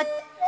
꽃